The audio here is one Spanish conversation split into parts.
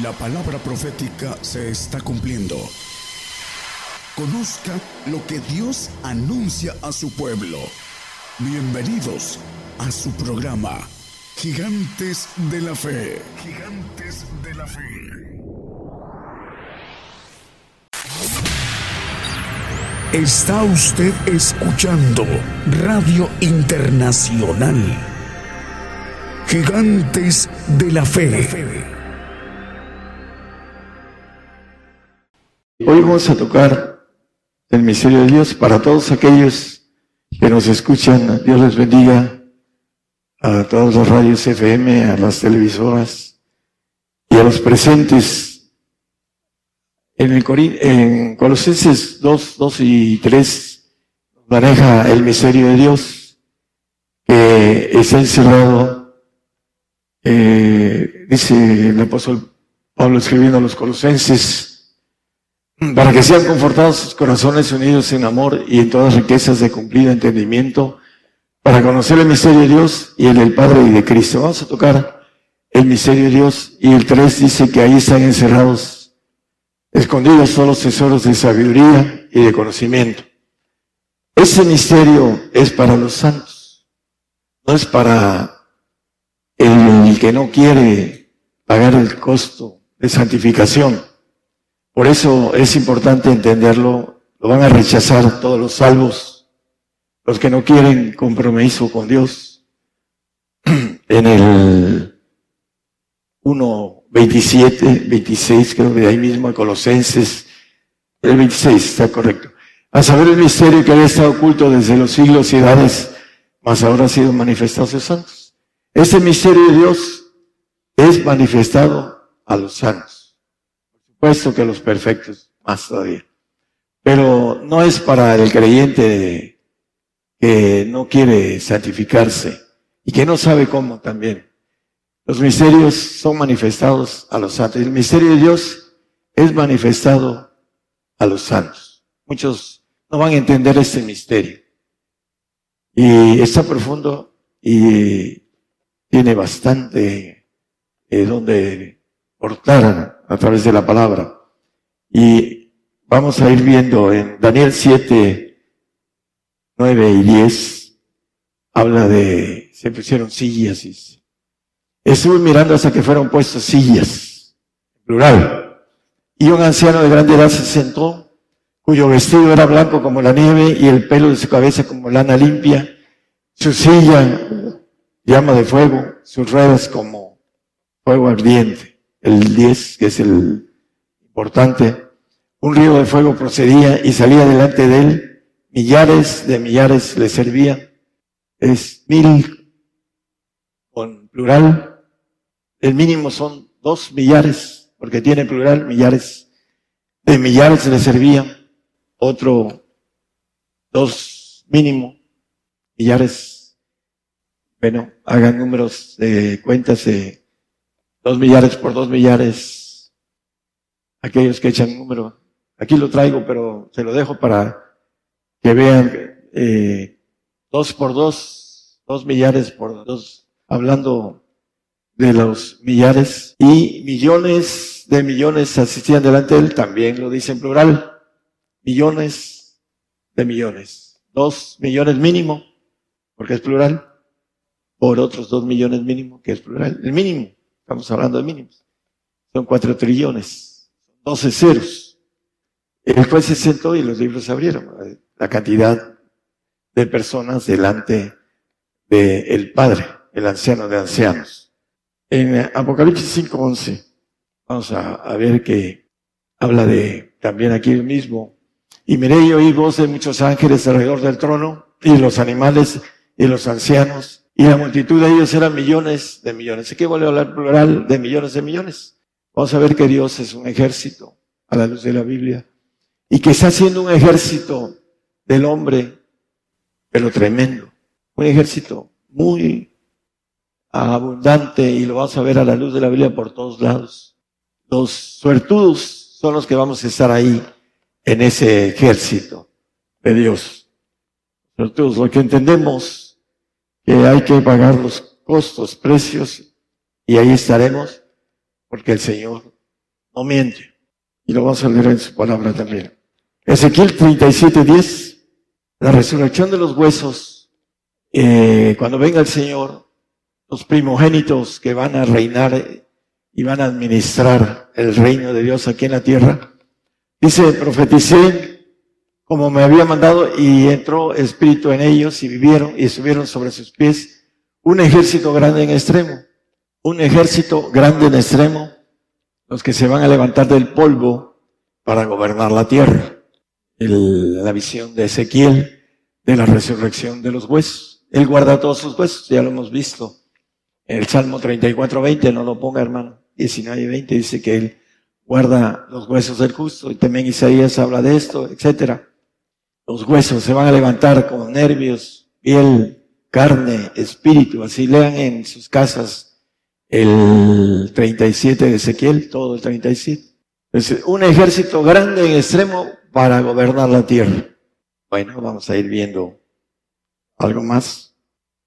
La palabra profética se está cumpliendo. Conozca lo que Dios anuncia a su pueblo. Bienvenidos a su programa, Gigantes de la Fe. Gigantes de la Fe. Está usted escuchando Radio Internacional. Gigantes de la Fe. Hoy vamos a tocar el misterio de Dios para todos aquellos que nos escuchan. Dios les bendiga a todas las radios FM, a las televisoras y a los presentes. En, el en Colosenses 2, 2 y 3 maneja el misterio de Dios que está encerrado, eh, dice el apóstol Pablo escribiendo a los Colosenses, para que sean confortados sus corazones unidos en amor y en todas riquezas de cumplido entendimiento, para conocer el misterio de Dios y el del Padre y de Cristo. Vamos a tocar el misterio de Dios y el 3 dice que ahí están encerrados, escondidos todos los tesoros de sabiduría y de conocimiento. Ese misterio es para los santos, no es para el que no quiere pagar el costo de santificación. Por eso es importante entenderlo. Lo van a rechazar todos los salvos, los que no quieren compromiso con Dios. En el 1, 27, 26, creo que de ahí mismo, Colosenses, el 26 está correcto. A saber el misterio que había estado oculto desde los siglos y edades, mas ahora ha sido manifestado a sus santos. Ese misterio de Dios es manifestado a los santos puesto que los perfectos más todavía. Pero no es para el creyente que no quiere santificarse y que no sabe cómo también. Los misterios son manifestados a los santos. El misterio de Dios es manifestado a los santos. Muchos no van a entender este misterio. Y está profundo y tiene bastante eh, donde portar a través de la palabra. Y vamos a ir viendo en Daniel 7, 9 y 10, habla de, se pusieron sillas. Y estuve mirando hasta que fueron puestas sillas, plural. Y un anciano de grande edad se sentó, cuyo vestido era blanco como la nieve y el pelo de su cabeza como lana limpia, su silla llama de fuego, sus ruedas como fuego ardiente el 10, que es el importante, un río de fuego procedía y salía delante de él, millares de millares le servían, es mil con plural, el mínimo son dos millares, porque tiene plural, millares de millares le servían, otro dos mínimo, millares, bueno, hagan números de cuentas de Dos millares por dos millares. Aquellos que echan número. Aquí lo traigo, pero se lo dejo para que vean eh, dos por dos, dos millares por dos, hablando de los millares. Y millones de millones asistían delante de él, también lo dice en plural. Millones de millones. Dos millones mínimo, porque es plural, por otros dos millones mínimo, que es plural. El mínimo. Estamos hablando de mínimos. Son cuatro trillones, doce ceros. El juez se sentó y los libros se abrieron. La cantidad de personas delante del Padre, el anciano de ancianos. En Apocalipsis 5.11, vamos a, ver que habla de también aquí mismo. Y miré y oí voz de muchos ángeles alrededor del trono y los animales y los ancianos y la multitud de ellos eran millones de millones. Aquí vuelve a hablar plural de millones de millones. Vamos a ver que Dios es un ejército a la luz de la Biblia. Y que está haciendo un ejército del hombre, pero tremendo. Un ejército muy abundante y lo vamos a ver a la luz de la Biblia por todos lados. Los suertudos son los que vamos a estar ahí en ese ejército de Dios. Suertudos, lo que entendemos que hay que pagar los costos, precios, y ahí estaremos, porque el Señor no miente. Y lo vamos a leer en su palabra también. Ezequiel 37, 10. La resurrección de los huesos. Eh, cuando venga el Señor, los primogénitos que van a reinar y van a administrar el reino de Dios aquí en la tierra. Dice, profeticé como me había mandado y entró espíritu en ellos y vivieron y subieron sobre sus pies un ejército grande en extremo, un ejército grande en extremo, los que se van a levantar del polvo para gobernar la tierra. la visión de Ezequiel de la resurrección de los huesos. Él guarda todos sus huesos, ya lo hemos visto. En el Salmo 34, 20, no lo ponga hermano, 19 y 20 dice que él guarda los huesos del justo y también Isaías habla de esto, etcétera. Los huesos se van a levantar con nervios, piel, carne, espíritu. Así lean en sus casas el 37 de Ezequiel, todo el 37. Es un ejército grande en extremo para gobernar la tierra. Bueno, vamos a ir viendo algo más.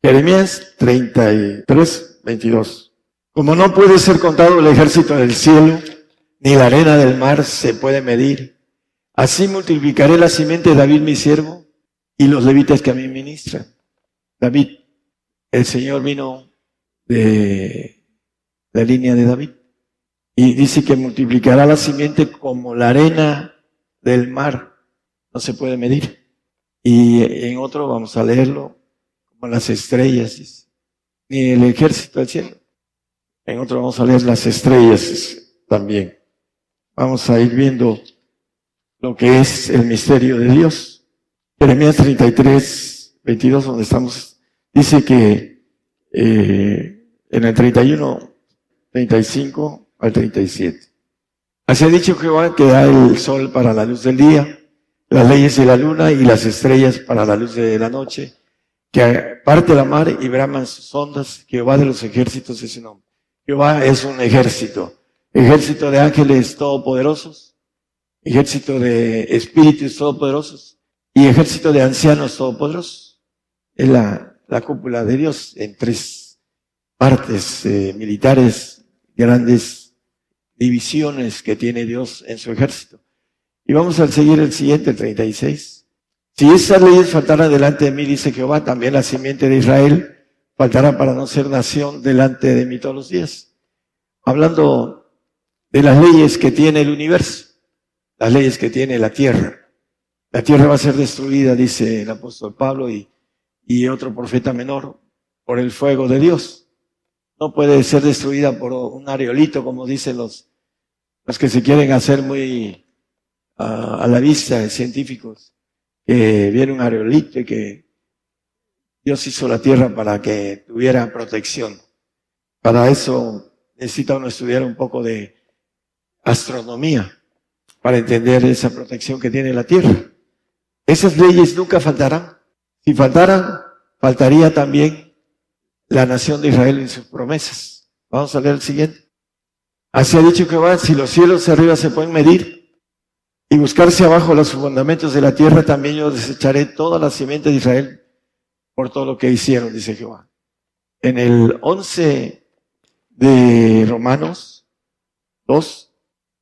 Jeremías 33, 22. Como no puede ser contado el ejército del cielo, ni la arena del mar se puede medir, Así multiplicaré la simiente de David mi siervo y los levitas que a mí ministran. David, el Señor vino de la línea de David y dice que multiplicará la simiente como la arena del mar. No se puede medir. Y en otro vamos a leerlo como las estrellas, ni el ejército del cielo. En otro vamos a leer las estrellas también. Vamos a ir viendo lo que es el misterio de Dios. Jeremías 33, 22, donde estamos, dice que eh, en el 31, 35 al 37. Así ha dicho Jehová que da el sol para la luz del día, las leyes de la luna y las estrellas para la luz de la noche, que parte la mar y braman sus ondas, Jehová de los ejércitos es su nombre. Jehová es un ejército, ejército de ángeles todopoderosos, ejército de espíritus todopoderosos y ejército de ancianos todopoderosos. Es la, la cúpula de Dios en tres partes eh, militares, grandes divisiones que tiene Dios en su ejército. Y vamos a seguir el siguiente, el 36. Si esas leyes faltaran delante de mí, dice Jehová, también la simiente de Israel faltará para no ser nación delante de mí todos los días. Hablando de las leyes que tiene el universo las leyes que tiene la tierra. La tierra va a ser destruida, dice el apóstol Pablo y, otro profeta menor, por el fuego de Dios. No puede ser destruida por un areolito, como dicen los, los que se quieren hacer muy a la vista, científicos, que viene un areolito y que Dios hizo la tierra para que tuviera protección. Para eso necesita uno estudiar un poco de astronomía para entender esa protección que tiene la tierra. Esas leyes nunca faltarán. Si faltaran, faltaría también la nación de Israel en sus promesas. Vamos a leer el siguiente. Así ha dicho Jehová, si los cielos arriba se pueden medir y buscarse abajo los fundamentos de la tierra, también yo desecharé toda la simiente de Israel por todo lo que hicieron, dice Jehová. En el 11 de Romanos 2,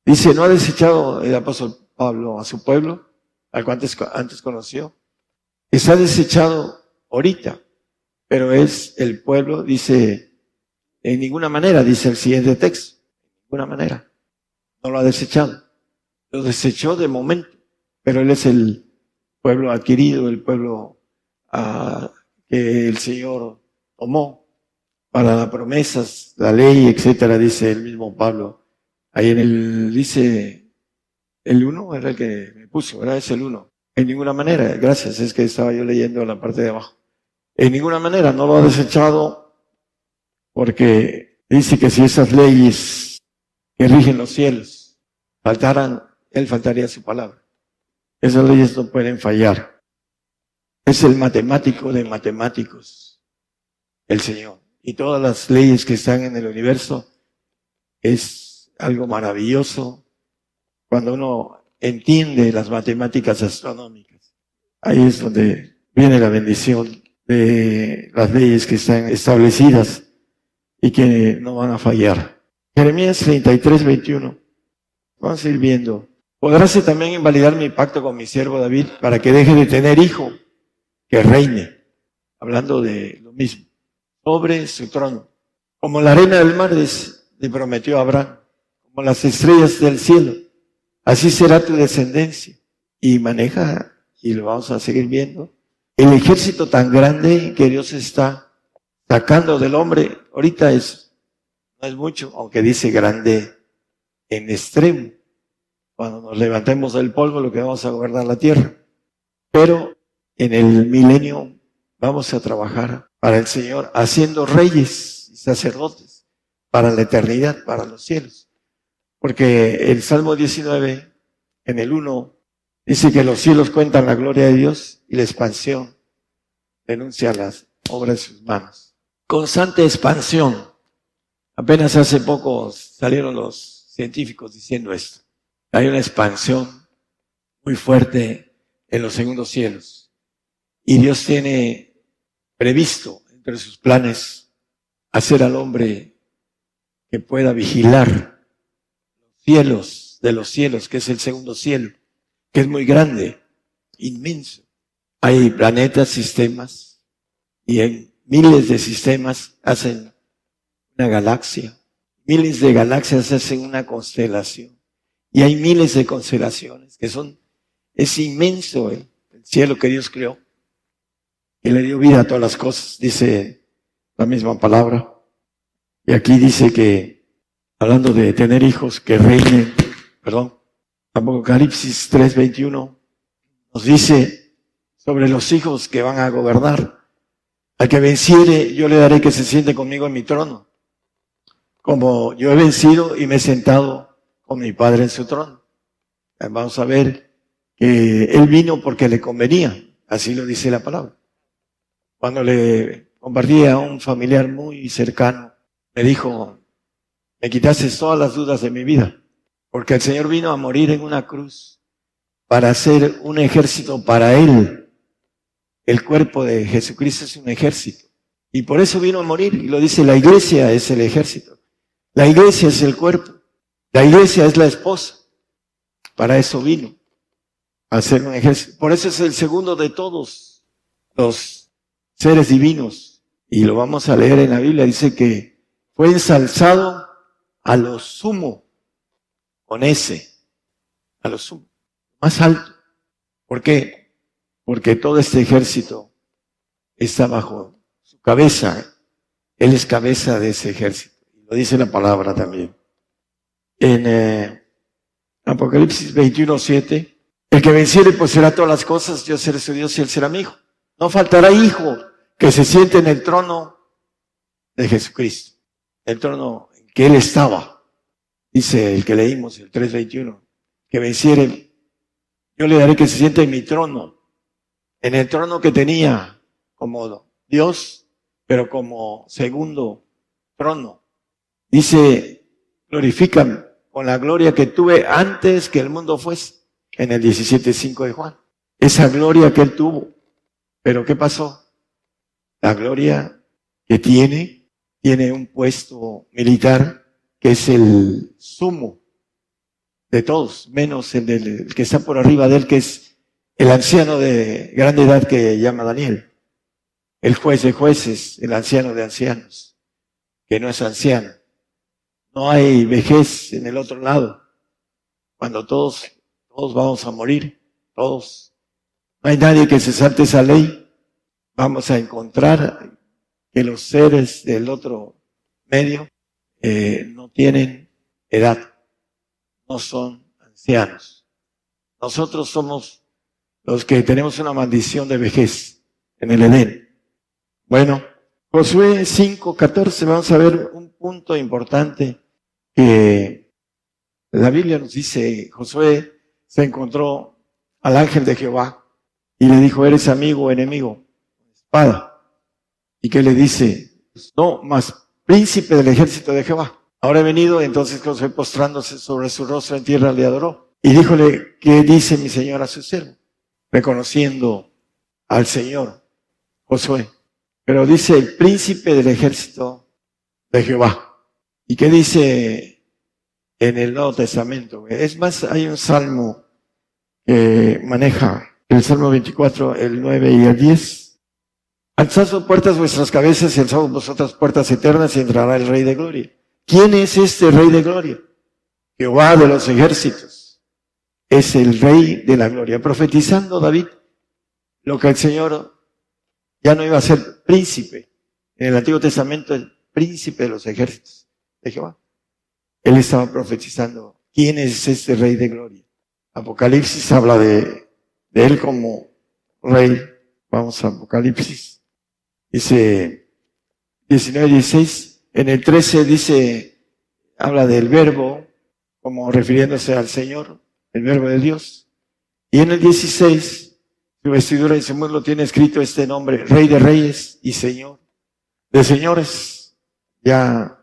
Dice, no ha desechado el apóstol Pablo a su pueblo, al cual antes, antes conoció. Está desechado ahorita, pero es el pueblo, dice, en ninguna manera, dice el siguiente texto, en ninguna manera. No lo ha desechado. Lo desechó de momento, pero él es el pueblo adquirido, el pueblo ah, que el Señor tomó para las promesas, la ley, etcétera, dice el mismo Pablo Ahí en el, dice, el uno era el que me puso, ¿verdad? Es el uno. En ninguna manera, gracias, es que estaba yo leyendo la parte de abajo. En ninguna manera no lo ha desechado porque dice que si esas leyes que rigen los cielos faltaran, él faltaría su palabra. Esas leyes no pueden fallar. Es el matemático de matemáticos, el Señor. Y todas las leyes que están en el universo es algo maravilloso cuando uno entiende las matemáticas astronómicas. Ahí es donde viene la bendición de las leyes que están establecidas y que no van a fallar. Jeremías 33, 21. Vamos a ir viendo. Podráse también invalidar mi pacto con mi siervo David para que deje de tener hijo, que reine, hablando de lo mismo, sobre su trono. Como la arena del mar le prometió a Abraham, como las estrellas del cielo, así será tu descendencia. Y maneja, y lo vamos a seguir viendo, el ejército tan grande que Dios está sacando del hombre, ahorita es, no es mucho, aunque dice grande en extremo. Cuando nos levantemos del polvo, lo que vamos a gobernar la tierra. Pero en el milenio vamos a trabajar para el Señor, haciendo reyes y sacerdotes para la eternidad, para los cielos. Porque el Salmo 19, en el 1, dice que los cielos cuentan la gloria de Dios y la expansión denuncia las obras de sus manos. Constante expansión. Apenas hace poco salieron los científicos diciendo esto. Hay una expansión muy fuerte en los segundos cielos. Y Dios tiene previsto entre sus planes hacer al hombre que pueda vigilar cielos de los cielos, que es el segundo cielo, que es muy grande, inmenso. Hay planetas, sistemas, y en miles de sistemas hacen una galaxia. Miles de galaxias hacen una constelación. Y hay miles de constelaciones que son, es inmenso el, cielo que Dios creó. Y le dio vida a todas las cosas, dice la misma palabra. Y aquí dice que, hablando de tener hijos que reinen, perdón, Apocalipsis 3:21 nos dice sobre los hijos que van a gobernar. Al que venciere, yo le daré que se siente conmigo en mi trono. Como yo he vencido y me he sentado con mi Padre en su trono. Vamos a ver que Él vino porque le convenía, así lo dice la palabra. Cuando le compartía a un familiar muy cercano, me dijo, me quitaste todas las dudas de mi vida, porque el Señor vino a morir en una cruz para hacer un ejército para Él. El cuerpo de Jesucristo es un ejército. Y por eso vino a morir. Y lo dice, la iglesia es el ejército. La iglesia es el cuerpo. La iglesia es la esposa. Para eso vino. A hacer un ejército. Por eso es el segundo de todos los seres divinos. Y lo vamos a leer en la Biblia. Dice que fue ensalzado a lo sumo. Con ese. A lo sumo. Más alto. ¿Por qué? Porque todo este ejército está bajo su cabeza. Él es cabeza de ese ejército. Lo dice la palabra también en eh, Apocalipsis 21, 7, el que venciere pues será todas las cosas, yo seré su Dios y él será mi hijo. No faltará hijo que se siente en el trono de Jesucristo, el trono que él estaba. Dice el que leímos, el 3.21, que venciere, yo le daré que se siente en mi trono, en el trono que tenía como Dios, pero como segundo trono. Dice glorifican con la gloria que tuve antes que el mundo fuese, en el 17.5 de Juan. Esa gloria que él tuvo. Pero ¿qué pasó? La gloria que tiene, tiene un puesto militar que es el sumo de todos, menos el, del, que está por arriba de él, que es el anciano de grande edad que llama Daniel. El juez de jueces, el anciano de ancianos, que no es anciano no hay vejez en el otro lado. Cuando todos, todos vamos a morir, todos. No hay nadie que se salte esa ley. Vamos a encontrar que los seres del otro medio eh, no tienen edad, no son ancianos. Nosotros somos los que tenemos una maldición de vejez en el Edén. Bueno, Josué 5.14, vamos a ver un punto importante que la Biblia nos dice, Josué se encontró al ángel de Jehová y le dijo, ¿eres amigo o enemigo? Espada. ¿Y qué le dice? No, más príncipe del ejército de Jehová. Ahora he venido, entonces Josué postrándose sobre su rostro en tierra le adoró. Y díjole, ¿qué dice mi señor a su siervo? Reconociendo al Señor, Josué. Pero dice el príncipe del ejército de Jehová. ¿Y qué dice en el Nuevo Testamento. Es más, hay un salmo que maneja el Salmo 24, el 9 y el 10. Alzad puertas vuestras cabezas y alzad vosotras puertas eternas y entrará el Rey de Gloria. ¿Quién es este Rey de Gloria? Jehová de los ejércitos. Es el Rey de la Gloria. Profetizando David lo que el Señor ya no iba a ser príncipe. En el Antiguo Testamento, el príncipe de los ejércitos de Jehová. Él estaba profetizando quién es este Rey de Gloria. Apocalipsis habla de, de él como Rey. Vamos a Apocalipsis. Dice 19, 16. En el 13 dice, habla del verbo, como refiriéndose al Señor, el verbo de Dios. Y en el 16, su vestidura y su muslo tiene escrito este nombre, Rey de Reyes y Señor de Señores, ya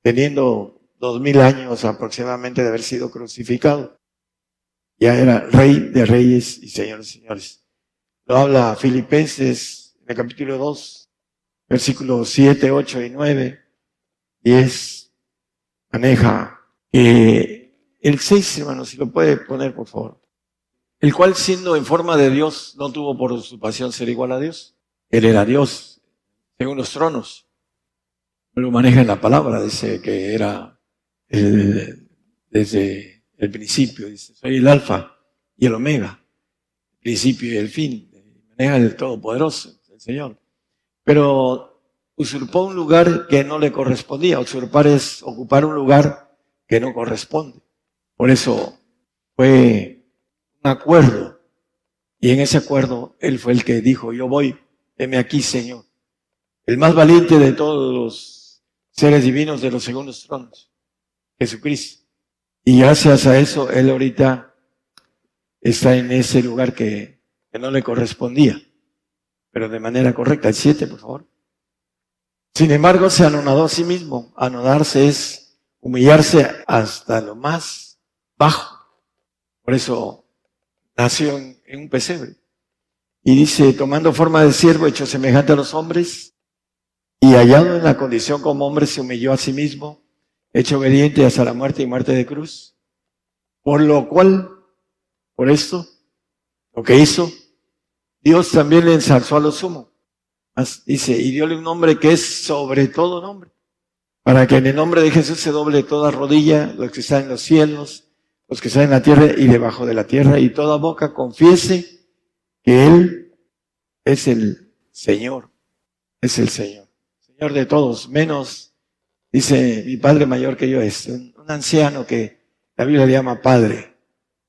teniendo dos mil años aproximadamente de haber sido crucificado. Ya era Rey de Reyes y Señores de Señores. Lo habla Filipenses en capítulo 2, versículos 7, 8 y 9, 10, maneja que el 6, hermano, si lo puede poner, por favor. El cual siendo en forma de Dios, no tuvo por su pasión ser igual a Dios. Él era Dios, según los tronos. Lo maneja en la palabra, dice que era desde el principio, dice, soy el alfa y el omega, el principio y el fin. Maneja el Todopoderoso, Señor. Pero usurpó un lugar que no le correspondía. Usurpar es ocupar un lugar que no corresponde. Por eso fue un acuerdo. Y en ese acuerdo él fue el que dijo, yo voy, heme aquí, Señor. El más valiente de todos los seres divinos de los segundos tronos, Jesucristo. Y gracias a eso, él ahorita está en ese lugar que, que no le correspondía, pero de manera correcta. El 7, por favor. Sin embargo, se anonadó a sí mismo. Anodarse es humillarse hasta lo más bajo. Por eso nació en, un pesebre. Y dice, tomando forma de siervo, hecho semejante a los hombres, y hallado en la condición como hombre, se humilló a sí mismo, hecho obediente hasta la muerte y muerte de cruz. Por lo cual, por esto, lo que hizo, Dios también le ensalzó a lo sumo Dice, y diole un nombre que es sobre todo nombre, para que en el nombre de Jesús se doble toda rodilla, los que están en los cielos, los que están en la tierra y debajo de la tierra, y toda boca confiese que Él es el Señor, es el Señor, Señor de todos, menos, dice mi Padre mayor que yo es, un, anciano que la Biblia le llama Padre.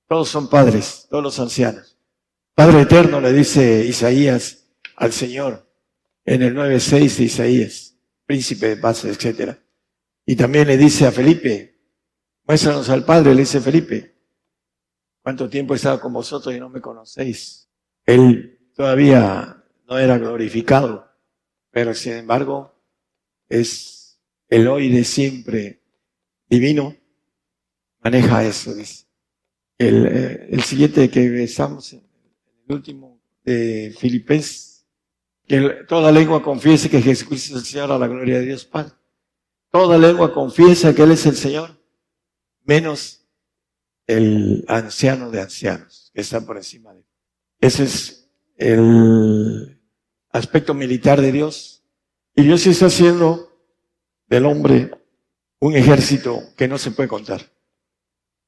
Todos son padres, todos los ancianos. Padre eterno le dice Isaías al Señor en el 9.6 de Isaías, príncipe de paz, etc. Y también le dice a Felipe, muéstranos al Padre, le dice Felipe, ¿cuánto tiempo he estado con vosotros y no me conocéis? Él todavía no era glorificado, pero sin embargo es el hoy de siempre divino, maneja eso, dice. El, eh, el siguiente que estamos, el último de Filipenses que toda lengua confiese que Jesucristo es el Señor a la gloria de Dios Padre. Toda lengua confiesa que Él es el Señor, menos el anciano de ancianos que está por encima de él. Ese es el aspecto militar de Dios. Y Dios está haciendo del hombre un ejército que no se puede contar.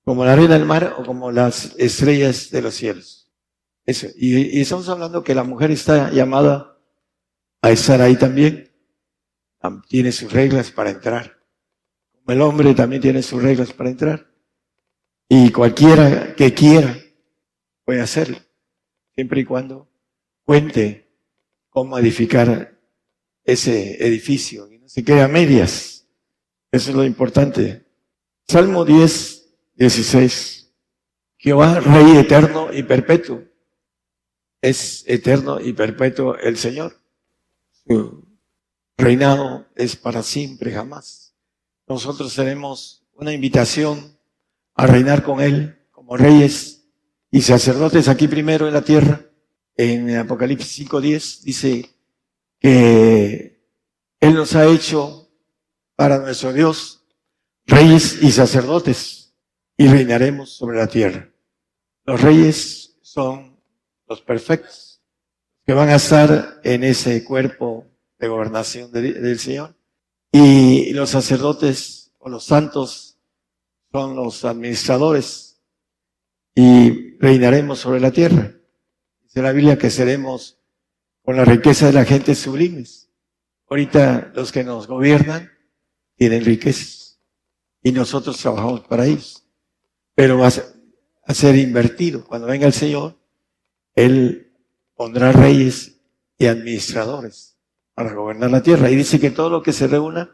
Como la arena del mar o como las estrellas de los cielos. Y, estamos hablando que la mujer está llamada a estar ahí también. Tiene sus reglas para entrar. El hombre también tiene sus reglas para entrar. Y cualquiera que quiera puede hacerlo, siempre y cuando cuente cómo edificar ese edificio y no se quede a medias. Eso es lo importante. Salmo 10, 16. Jehová, Rey eterno y perpetuo. Es eterno y perpetuo el Señor. Su reinado es para siempre, jamás. Nosotros tenemos una invitación a reinar con Él como reyes y sacerdotes aquí primero en la tierra. En Apocalipsis 5.10 dice que Él nos ha hecho para nuestro Dios reyes y sacerdotes y reinaremos sobre la tierra. Los reyes son los perfectos, que van a estar en ese cuerpo de gobernación del Señor. Y los sacerdotes o los santos son los administradores y reinaremos sobre la tierra. Dice la Biblia que seremos con la riqueza de la gente sublimes. Ahorita los que nos gobiernan tienen riquezas y nosotros trabajamos para ellos. Pero va a ser invertido. Cuando venga el Señor, Él pondrá reyes y administradores para gobernar la tierra. Y dice que todo lo que se reúna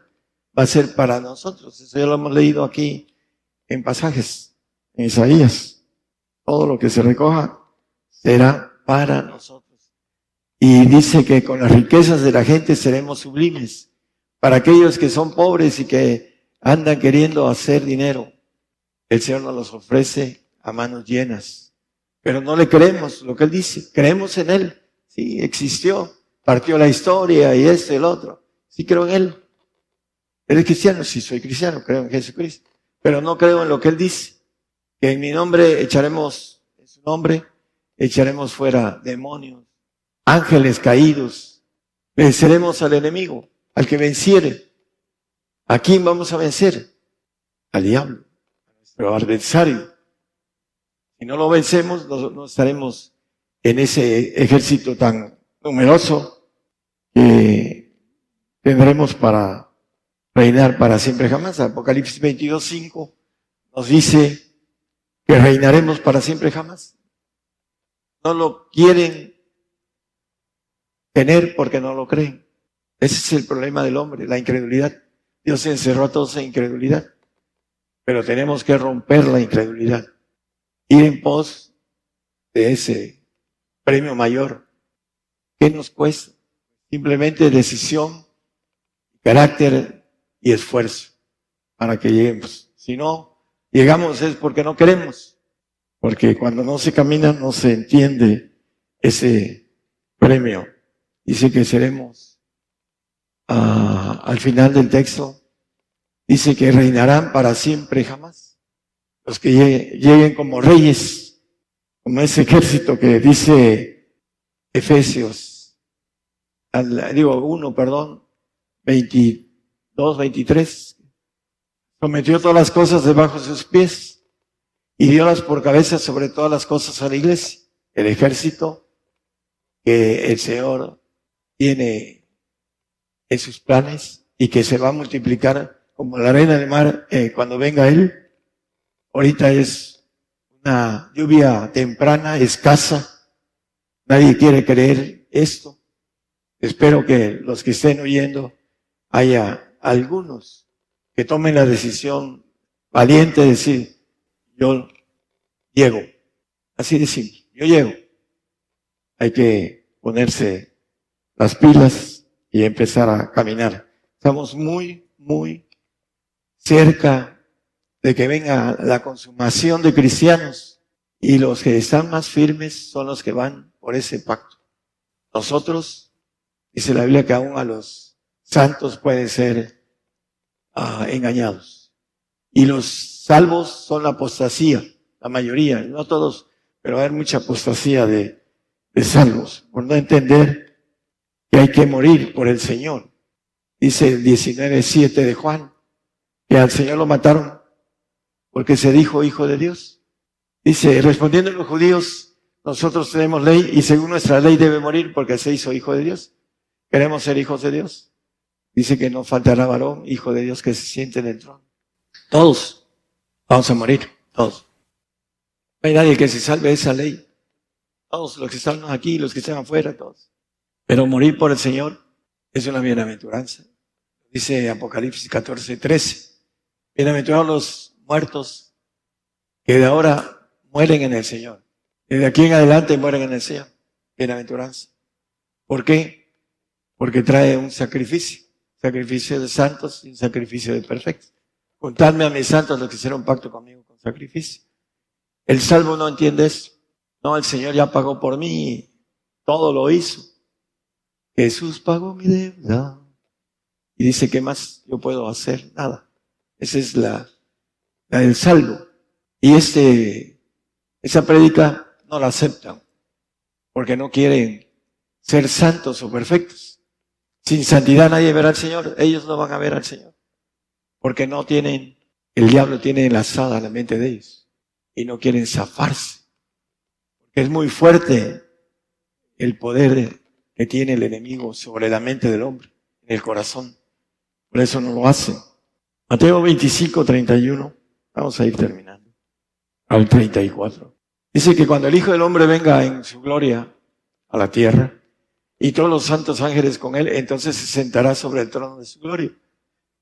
va a ser para nosotros. Eso ya lo hemos leído aquí en pasajes, en Isaías. Todo lo que se recoja será para nosotros. Y dice que con las riquezas de la gente seremos sublimes. Para aquellos que son pobres y que andan queriendo hacer dinero, el Señor nos los ofrece a manos llenas. Pero no le creemos lo que Él dice. Creemos en Él. Sí, existió. Partió la historia y esto y el otro. Sí creo en Él. ¿Eres cristiano? Sí, soy cristiano. Creo en Jesucristo. Pero no creo en lo que Él dice. Que en mi nombre echaremos, en su nombre, echaremos fuera demonios ángeles caídos. Venceremos al enemigo, al que venciere. ¿A quién vamos a vencer? Al diablo, nuestro adversario. Si no lo vencemos, no, estaremos en ese ejército tan numeroso que tendremos para reinar para siempre jamás. Apocalipsis 22, 5 nos dice que reinaremos para siempre jamás. No lo quieren tener porque no lo creen. Ese es el problema del hombre, la incredulidad. Dios encerró a todos en incredulidad. Pero tenemos que romper la incredulidad. Ir en pos de ese premio mayor. ¿Qué nos cuesta? Simplemente decisión, carácter y esfuerzo para que lleguemos. Si no llegamos es porque no queremos. Porque cuando no se camina no se entiende ese premio dice que seremos ah, al final del texto, dice que reinarán para siempre jamás. Los que lleguen, como reyes, como ese ejército que dice Efesios, digo uno, perdón, 22, 23, sometió todas las cosas debajo de sus pies y dio por cabeza sobre todas las cosas a la iglesia, el ejército que el Señor tiene en sus planes y que se va a multiplicar como la arena del mar eh, cuando venga Él. Ahorita es una lluvia temprana, escasa. Nadie quiere creer esto. Espero que los que estén oyendo haya algunos que tomen la decisión valiente de decir, yo llego. Así de simple, yo llego. Hay que ponerse las pilas y empezar a caminar. Estamos muy, muy cerca de que venga la consumación de cristianos y los que están más firmes son los que van por ese pacto. Nosotros, dice la Biblia que aún a los santos pueden ser ah, engañados. Y los salvos son la apostasía, la mayoría, no todos, pero va a haber mucha apostasía de, de salvos, por no entender que hay que morir por el Señor. Dice el 19.7 de Juan, que al Señor lo mataron porque se dijo hijo de Dios. Dice, respondiendo los judíos, nosotros tenemos ley y según nuestra ley debe morir porque se hizo hijo de Dios. Queremos ser hijos de Dios. Dice que no faltará varón, hijo de Dios, que se siente en el trono. Todos vamos a morir, todos. No hay nadie que se salve de esa ley. Todos los que están aquí, los que están afuera, todos. Pero morir por el Señor es una bienaventuranza. Dice Apocalipsis 14, 13. Bienaventurados los muertos que de ahora mueren en el Señor. Desde aquí en adelante mueren en el Señor. Bienaventuranza. ¿Por qué? Porque trae un sacrificio. Sacrificio de santos y un sacrificio de perfectos. Contadme a mis santos los que hicieron pacto conmigo con sacrificio. El salvo no entiende eso. No, el Señor ya pagó por mí. Todo lo hizo. Jesús pagó mi deuda. Y dice, ¿qué más yo puedo hacer? Nada. Esa es la, del salvo. Y este, esa prédica no la aceptan porque no quieren ser santos o perfectos. Sin santidad nadie verá al Señor. Ellos no van a ver al Señor. Porque no tienen, el diablo tiene enlazada la mente de ellos. Y no quieren zafarse. Es muy fuerte el poder que tiene el enemigo sobre la mente del hombre, en el corazón. Por eso no lo hacen. Mateo 25, 31. Vamos a ir terminando. Al 34. Dice que cuando el Hijo del Hombre venga en su gloria a la tierra y todos los santos ángeles con él, entonces se sentará sobre el trono de su gloria.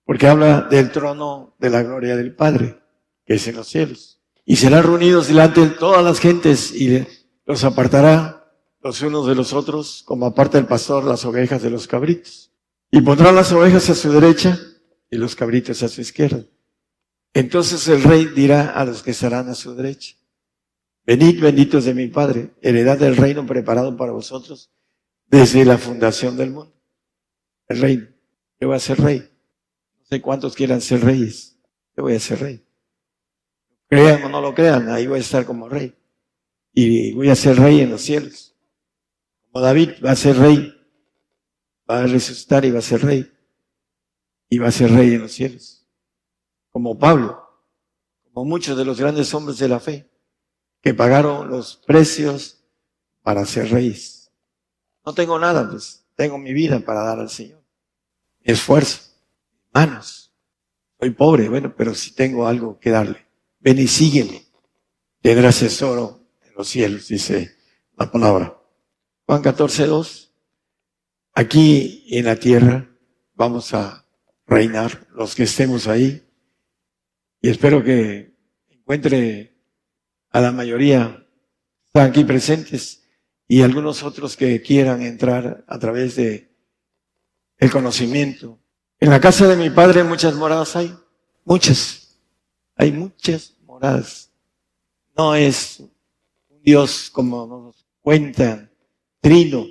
Porque habla del trono de la gloria del Padre, que es en los cielos. Y serán reunidos delante de todas las gentes y los apartará los unos de los otros, como aparta el pastor las ovejas de los cabritos. Y pondrá las ovejas a su derecha y los cabritos a su izquierda. Entonces el rey dirá a los que estarán a su derecha, venid benditos de mi Padre, heredad del reino preparado para vosotros desde la fundación del mundo. El reino. Yo voy a ser rey. No sé cuántos quieran ser reyes. Yo voy a ser rey. Crean o no lo crean, ahí voy a estar como rey. Y voy a ser rey en los cielos. Como David va a ser rey. Va a resucitar y va a ser rey y va a ser rey en los cielos. Como Pablo, como muchos de los grandes hombres de la fe, que pagaron los precios para ser reyes. No tengo nada, pues tengo mi vida para dar al Señor. Mi esfuerzo, manos. Soy pobre, bueno, pero si tengo algo que darle. Ven y sígueme. Tendrás tesoro en los cielos, dice la palabra. Juan 14, 2. Aquí en la tierra vamos a reinar, los que estemos ahí. Y espero que encuentre a la mayoría están aquí presentes y algunos otros que quieran entrar a través de el conocimiento. En la casa de mi padre muchas moradas hay, muchas. Hay muchas moradas. No es un Dios como nos cuentan, trino.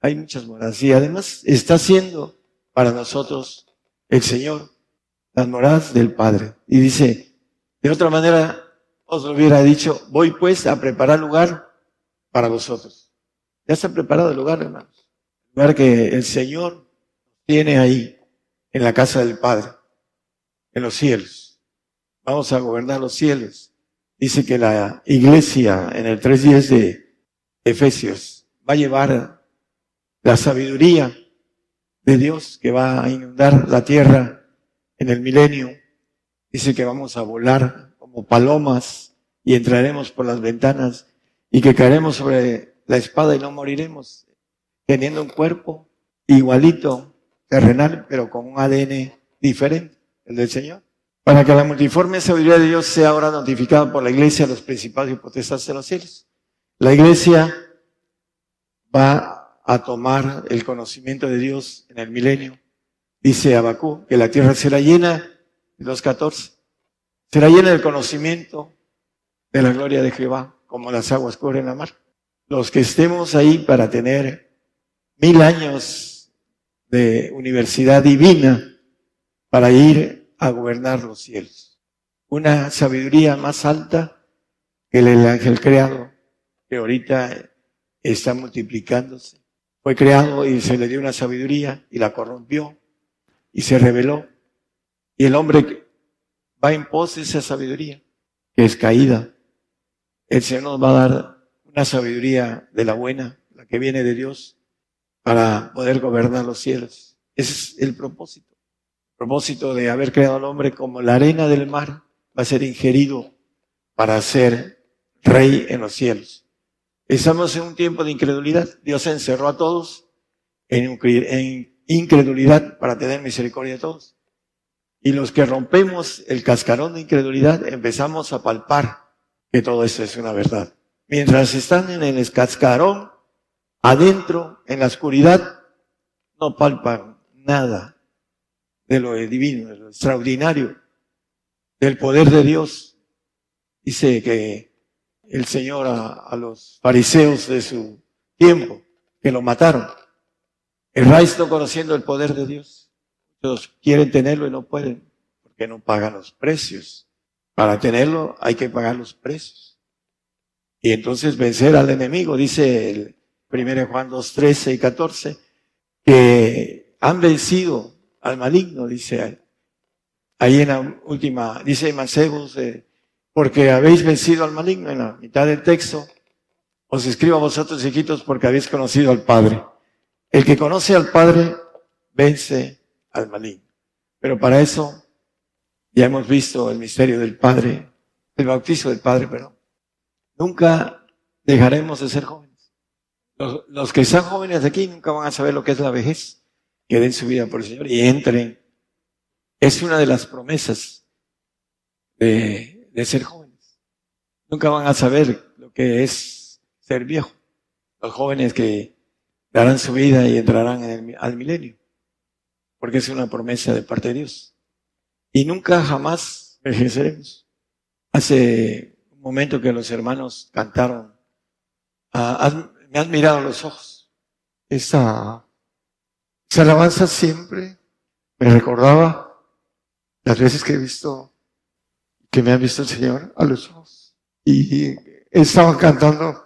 Hay muchas moradas y además está haciendo para nosotros el Señor, las moradas del Padre. Y dice, de otra manera os lo hubiera dicho, voy pues a preparar lugar para vosotros. Ya está preparado el lugar, hermanos. El lugar que el Señor tiene ahí, en la casa del Padre, en los cielos. Vamos a gobernar los cielos. Dice que la iglesia en el 3.10 de Efesios va a llevar la sabiduría de Dios que va a inundar la tierra en el milenio. Dice que vamos a volar como palomas y entraremos por las ventanas y que caeremos sobre la espada y no moriremos, teniendo un cuerpo igualito, terrenal, pero con un ADN diferente, el del Señor. Para que la multiforme sabiduría de Dios sea ahora notificada por la iglesia, los principados y potestades de los cielos. La iglesia va a tomar el conocimiento de Dios en el milenio. Dice Abacú que la tierra será llena, 2.14, será llena del conocimiento de la gloria de Jehová, como las aguas cubren la mar. Los que estemos ahí para tener mil años de universidad divina para ir a gobernar los cielos. Una sabiduría más alta que el ángel creado, que ahorita está multiplicándose fue creado y se le dio una sabiduría y la corrompió y se reveló. Y el hombre va en pos de esa sabiduría, que es caída. El Señor nos va a dar una sabiduría de la buena, la que viene de Dios, para poder gobernar los cielos. Ese es el propósito. El propósito de haber creado al hombre como la arena del mar va a ser ingerido para ser rey en los cielos. Estamos en un tiempo de incredulidad. Dios encerró a todos en, incredulidad para tener misericordia de todos. Y los que rompemos el cascarón de incredulidad empezamos a palpar que todo eso es una verdad. Mientras están en el cascarón, adentro, en la oscuridad, no palpan nada de lo divino, de lo extraordinario, del poder de Dios. Dice que el Señor a, los fariseos de su tiempo, que lo mataron. El no conociendo el poder de Dios. Muchos quieren tenerlo y no pueden, que no pagan los precios. Para tenerlo hay que pagar los precios. Y entonces vencer al enemigo, dice el 1 Juan 2, 13 y 14, que han vencido al maligno, dice ahí en la última, dice Macebos, eh, porque habéis vencido al maligno en la mitad del texto, os escribo a vosotros hijitos porque habéis conocido al Padre. El que conoce al Padre vence al maligno. Pero para eso ya hemos visto el misterio del Padre, el bautizo del Padre, pero nunca dejaremos de ser jóvenes. Los, que están jóvenes aquí nunca van a saber lo que es la vejez. Que den su vida por el Señor y entren. Es una de las promesas de ser jóvenes. Nunca van a saber lo que es ser viejo. Los jóvenes que darán su vida y entrarán en el, al milenio. Porque es una promesa de parte de Dios. Y nunca jamás envejeceremos. Hace un momento que los hermanos cantaron, ah, me han mirado los ojos. Esa, esa alabanza siempre me recordaba las veces que he visto, que me ha visto el Señor a los ojos. Y estaban cantando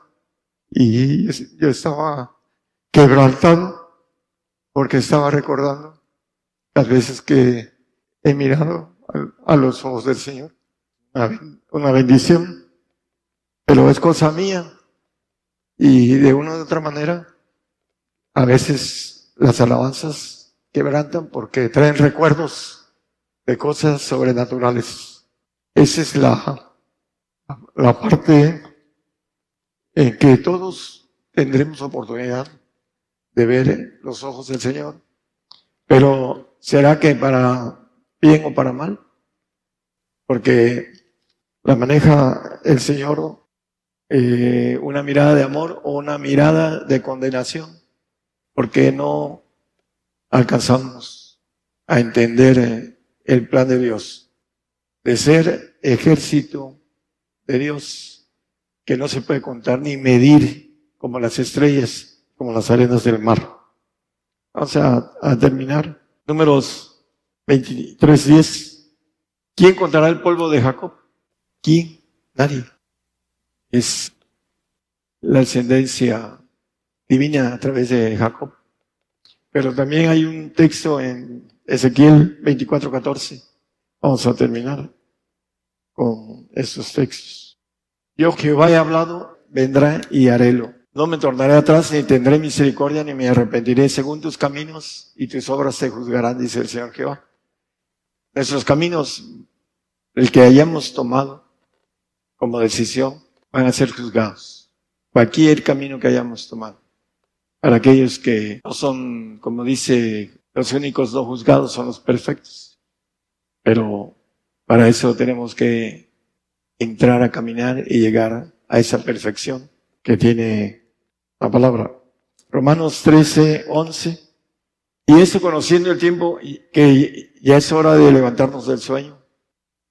y yo estaba quebrantado porque estaba recordando las veces que he mirado a, los ojos del Señor. Una, bendición, pero es cosa mía. Y de una u otra manera, a veces las alabanzas quebrantan porque traen recuerdos de cosas sobrenaturales. Esa es la, la parte en que todos tendremos oportunidad de ver los ojos del Señor. Pero ¿será que para bien o para mal? Porque la maneja el Señor eh, una mirada de amor o una mirada de condenación, porque no alcanzamos a entender eh, el plan de Dios, de ser ejército de Dios, que no se puede contar ni medir como las estrellas como las arenas del mar. Vamos a, terminar. Números 23, 10. ¿Quién contará el polvo de Jacob? ¿Quién? Nadie. Es la ascendencia divina a través de Jacob. Pero también hay un texto en Ezequiel 24, 14. Vamos a terminar con estos textos. Yo Jehová he hablado, vendrá y harélo. No me tornaré atrás, ni tendré misericordia, ni me arrepentiré según tus caminos, y tus obras se juzgarán, dice el Señor Jehová. Nuestros caminos, el que hayamos tomado como decisión, van a ser juzgados. Cualquier camino que hayamos tomado. Para aquellos que no son, como dice, los únicos no juzgados son los perfectos. Pero para eso tenemos que entrar a caminar y llegar a esa perfección que tiene la palabra. Romanos 13, 11. Y eso conociendo el tiempo que ya es hora de levantarnos del sueño.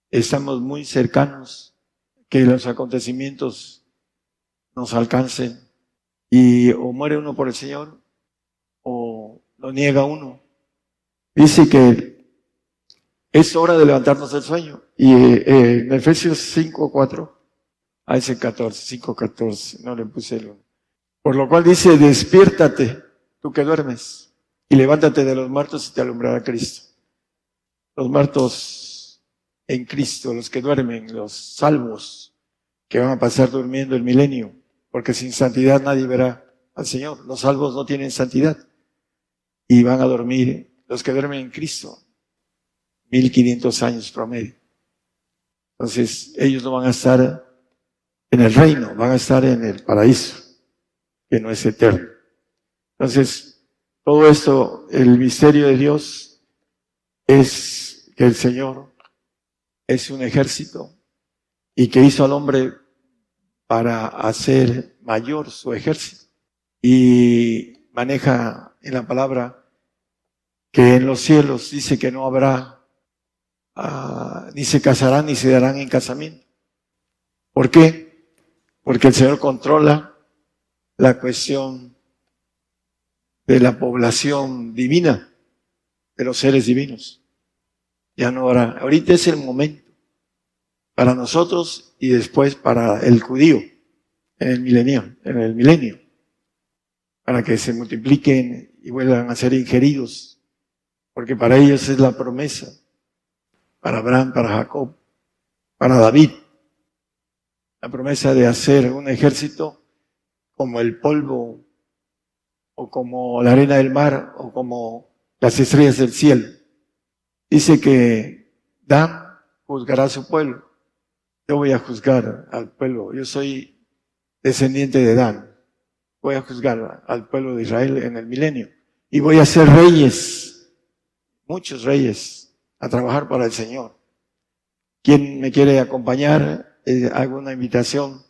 Estamos muy cercanos que los acontecimientos nos alcancen y o muere uno por el Señor o lo niega uno. Dice que es hora de levantarnos del sueño. Y eh, en Efesios 5, 4, a ese 14, 5, 14, no le puse el. Por lo cual dice, despiértate, tú que duermes, y levántate de los muertos y te alumbrará Cristo. Los muertos en Cristo, los que duermen, los salvos, que van a pasar durmiendo el milenio, porque sin santidad nadie verá al Señor. Los salvos no tienen santidad y van a dormir los que duermen en Cristo, 1500 años promedio. Entonces, ellos no van a estar en el reino, van a estar en el paraíso que no es eterno. Entonces, todo esto, el misterio de Dios es que el Señor es un ejército y que hizo al hombre para hacer mayor su ejército. Y maneja en la palabra que en los cielos dice que no habrá, ah, ni se casarán ni se darán en casamiento. ¿Por qué? Porque el Señor controla la cuestión de la población divina, de los seres divinos. Ya no ahora. Ahorita es el momento para nosotros y después para el judío en el milenio, en el milenio, para que se multipliquen y vuelvan a ser ingeridos, porque para ellos es la promesa, para Abraham, para Jacob, para David, la promesa de hacer un ejército como el polvo o como la arena del mar o como las estrellas del cielo. Dice que Dan juzgará a su pueblo. Yo voy a juzgar al pueblo. Yo soy descendiente de Dan. Voy a juzgar al pueblo de Israel en el milenio. Y voy a ser reyes, muchos reyes, a trabajar para el Señor. ¿Quién me quiere acompañar? Eh, hago una invitación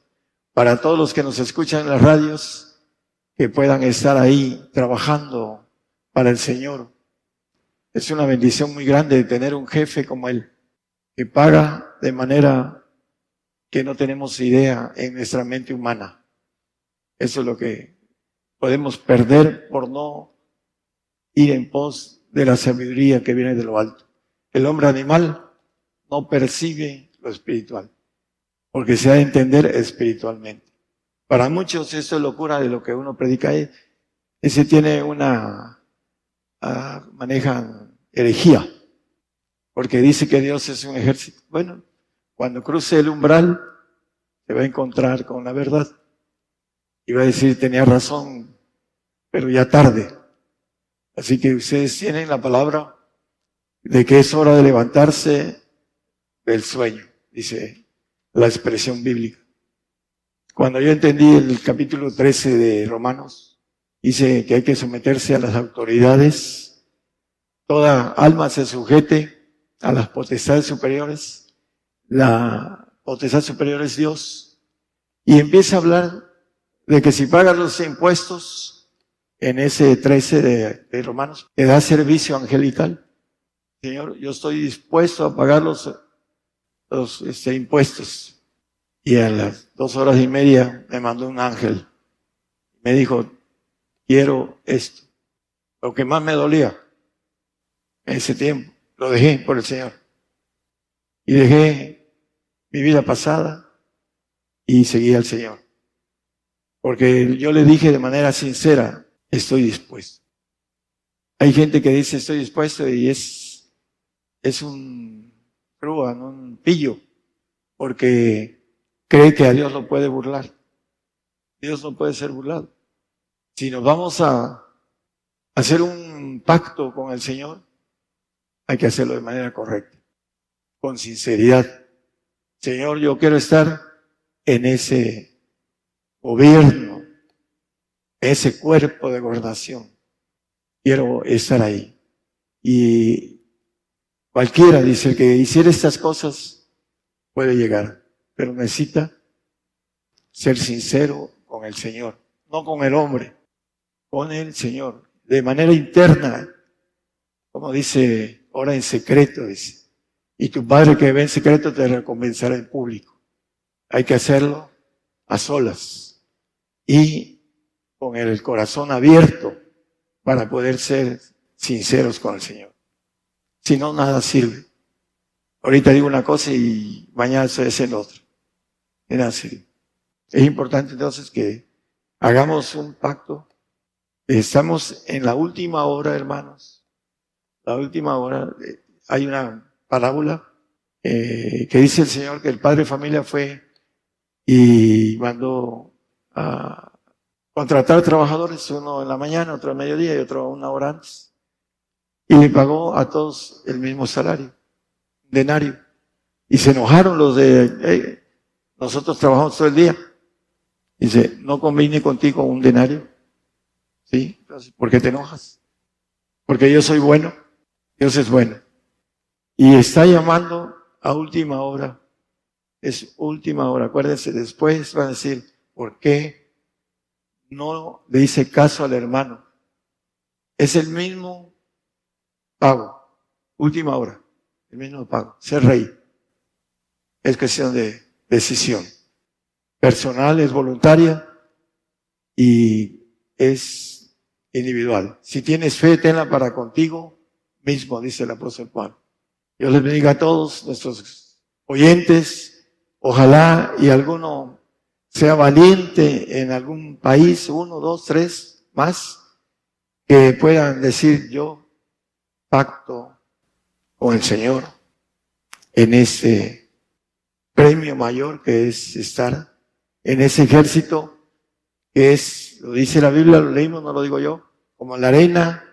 para todos los que nos escuchan en las radios, que puedan estar ahí trabajando para el Señor. Es una bendición muy grande tener un jefe como él, que paga de manera que no tenemos idea en nuestra mente humana. Eso es lo que podemos perder por no ir en pos de la sabiduría que viene de lo alto. El hombre animal no percibe lo espiritual, porque se ha de entender espiritualmente. Para muchos eso es locura de lo que uno predica. Ese tiene una, uh, manejan herejía, porque dice que Dios es un ejército. Bueno, cuando cruce el umbral, se va a encontrar con la verdad. Y va a decir, tenía razón, pero ya tarde. Así que ustedes tienen la palabra de que es hora de levantarse del sueño, dice la expresión bíblica. Cuando yo entendí el capítulo 13 de Romanos, dice que hay que someterse a las autoridades, toda alma se sujete a las potestades superiores, la potestad superior es Dios, y empieza a hablar de que si pagas los impuestos, en ese 13 de, de Romanos, te da servicio angelical. Señor, yo estoy dispuesto a pagar los los este, impuestos. Y a las dos horas y media me mandó un ángel. Me dijo, quiero esto. Lo que más me dolía en ese tiempo, lo dejé por el Señor. Y dejé mi vida pasada y seguí al Señor. Porque yo le dije de manera sincera, estoy dispuesto. Hay gente que dice estoy dispuesto y es, es un crúa, un pillo, porque cree que a Dios lo puede burlar. Dios no puede ser burlado. Si nos vamos a hacer un pacto con el Señor, hay que hacerlo de manera correcta, con sinceridad. Señor, yo quiero estar en ese gobierno, ese cuerpo de gobernación. Quiero estar ahí. Y Cualquiera, dice, el que hiciera estas cosas puede llegar, pero necesita ser sincero con el Señor, no con el hombre, con el Señor, de manera interna, como dice, ora en secreto, dice, y tu Padre que ve en secreto te recompensará en público. Hay que hacerlo a solas y con el corazón abierto para poder ser sinceros con el Señor. Si no, nada sirve. Ahorita digo una cosa y mañana es el otro. De nada sirve. Es importante entonces que hagamos un pacto. Estamos en la última hora, hermanos. La última hora. Hay una parábola eh, que dice el Señor que el padre de familia fue y mandó a contratar trabajadores, uno en la mañana, otro a mediodía y otro una hora antes y le pagó a todos el mismo salario, denario. Y se enojaron los de, nosotros trabajamos todo el día. Dice, no conviene contigo un denario. ¿Sí? ¿Por qué te enojas? Porque yo soy bueno, Dios es bueno. Y está llamando a última hora. Es última hora. Acuérdense, después van a decir, ¿por qué no le hice caso al hermano? Es el mismo pago. Última hora. El mismo pago. Ser rey. Es cuestión de decisión. Personal, es voluntaria y es individual. Si tienes fe, tenla para contigo mismo, dice el apóstol Juan. Les bendiga a todos nuestros oyentes. Ojalá y alguno sea valiente en algún país, uno, dos, tres, más, que puedan decir yo pacto con el Señor en ese premio mayor que es estar en ese ejército que es, lo dice la Biblia, lo leímos, no lo digo yo, como la arena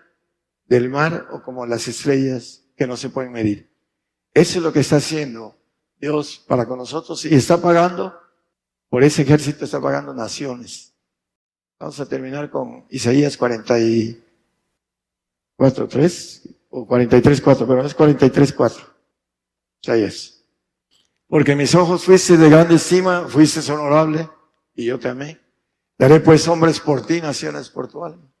del mar o como las estrellas que no se pueden medir. Eso es lo que está haciendo Dios para con nosotros y está pagando, por ese ejército está pagando naciones. Vamos a terminar con Isaías 44, 3 o 43, 4, pero no es 43, 4. Isaías. Porque mis ojos fuiste de grande estima, fuiste honorable y yo te amé. Daré pues hombres por ti, naciones por tu alma.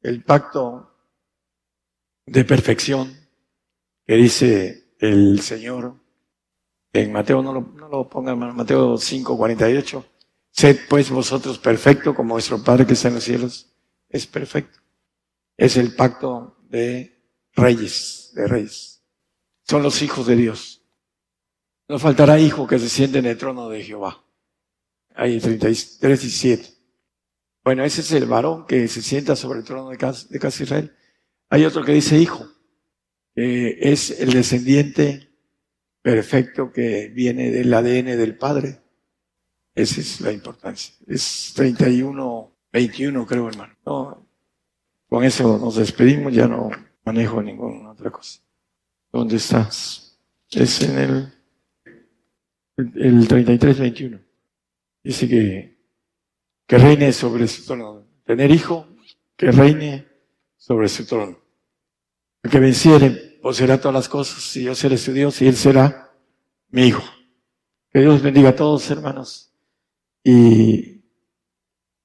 El pacto de perfección que dice el Señor en Mateo, no lo, no lo Mateo 5, 48. Sed pues vosotros perfecto como vuestro Padre que está en los cielos es perfecto. Es el pacto de reyes, de reyes. Son los hijos de Dios. No faltará hijo que se siente en el trono de Jehová. Hay 33 y 7. Bueno, ese es el varón que se sienta sobre el trono de casa, de Israel. Hay otro que dice hijo, es el descendiente perfecto que viene del ADN del Padre. Esa es la importancia. Es 31, 21 creo, hermano. No, con eso nos despedimos, ya no manejo ninguna otra cosa. ¿Dónde estás? Es en el, el 33, 21. Dice que, que reine sobre su trono. Tener hijo, que reine sobre su trono. El que venciere poseerá todas las cosas y yo seré su Dios y él será mi hijo. Que Dios bendiga a todos, hermanos. Y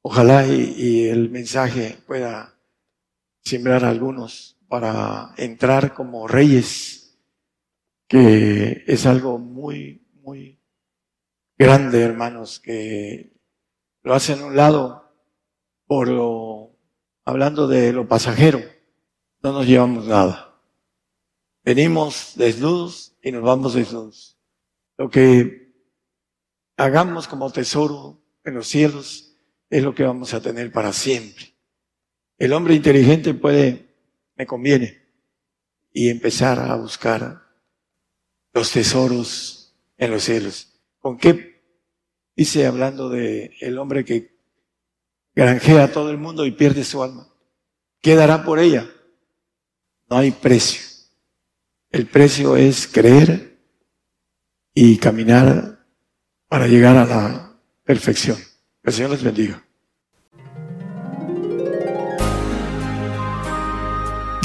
ojalá y, y el mensaje pueda sembrar a algunos para entrar como reyes, que es algo muy, muy grande, hermanos, que lo hacen a un lado por lo, hablando de lo pasajero, no nos llevamos nada. Venimos desnudos y nos vamos desnudos. Lo que hagamos como tesoro en los cielos es lo que vamos a tener para siempre. El hombre inteligente puede, me conviene, y empezar a buscar los tesoros en los cielos. ¿Con qué Dice hablando de el hombre que granjea a todo el mundo y pierde su alma. ¿Qué dará por ella? No hay precio. El precio es creer y caminar para llegar a la perfección. Que el Señor les bendiga.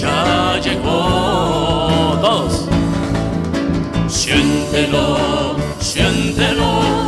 ya llegó. Dos. Siéntelo, siéntelo.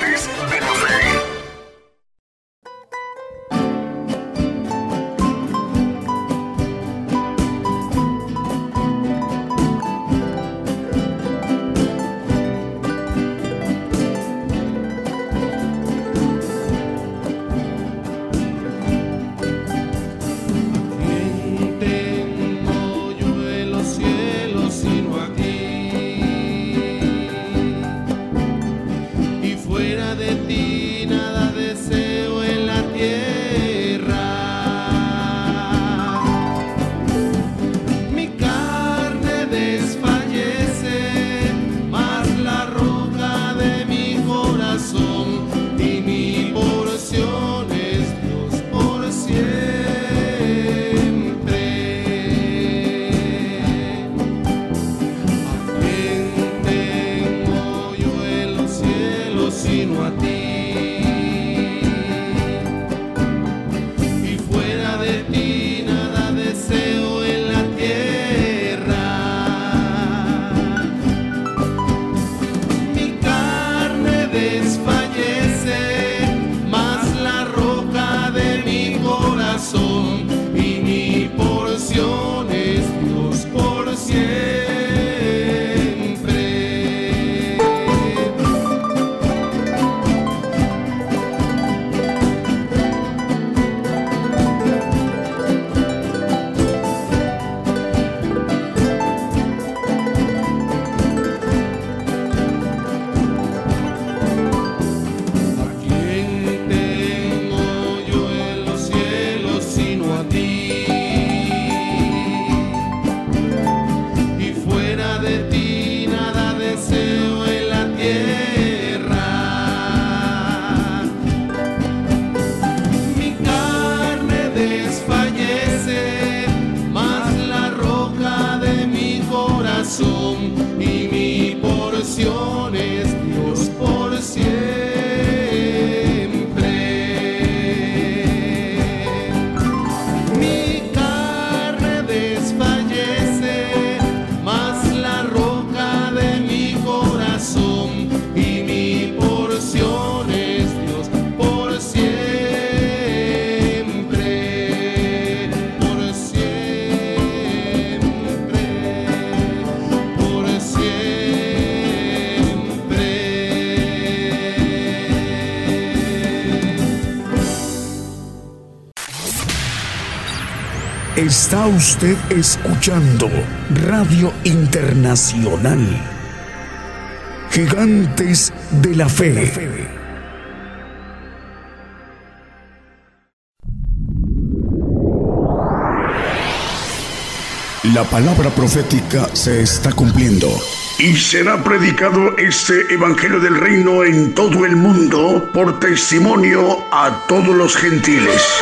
Está usted escuchando Radio Internacional. Gigantes de la Fe. La palabra profética se está cumpliendo. Y será predicado este Evangelio del Reino en todo el mundo por testimonio a todos los gentiles.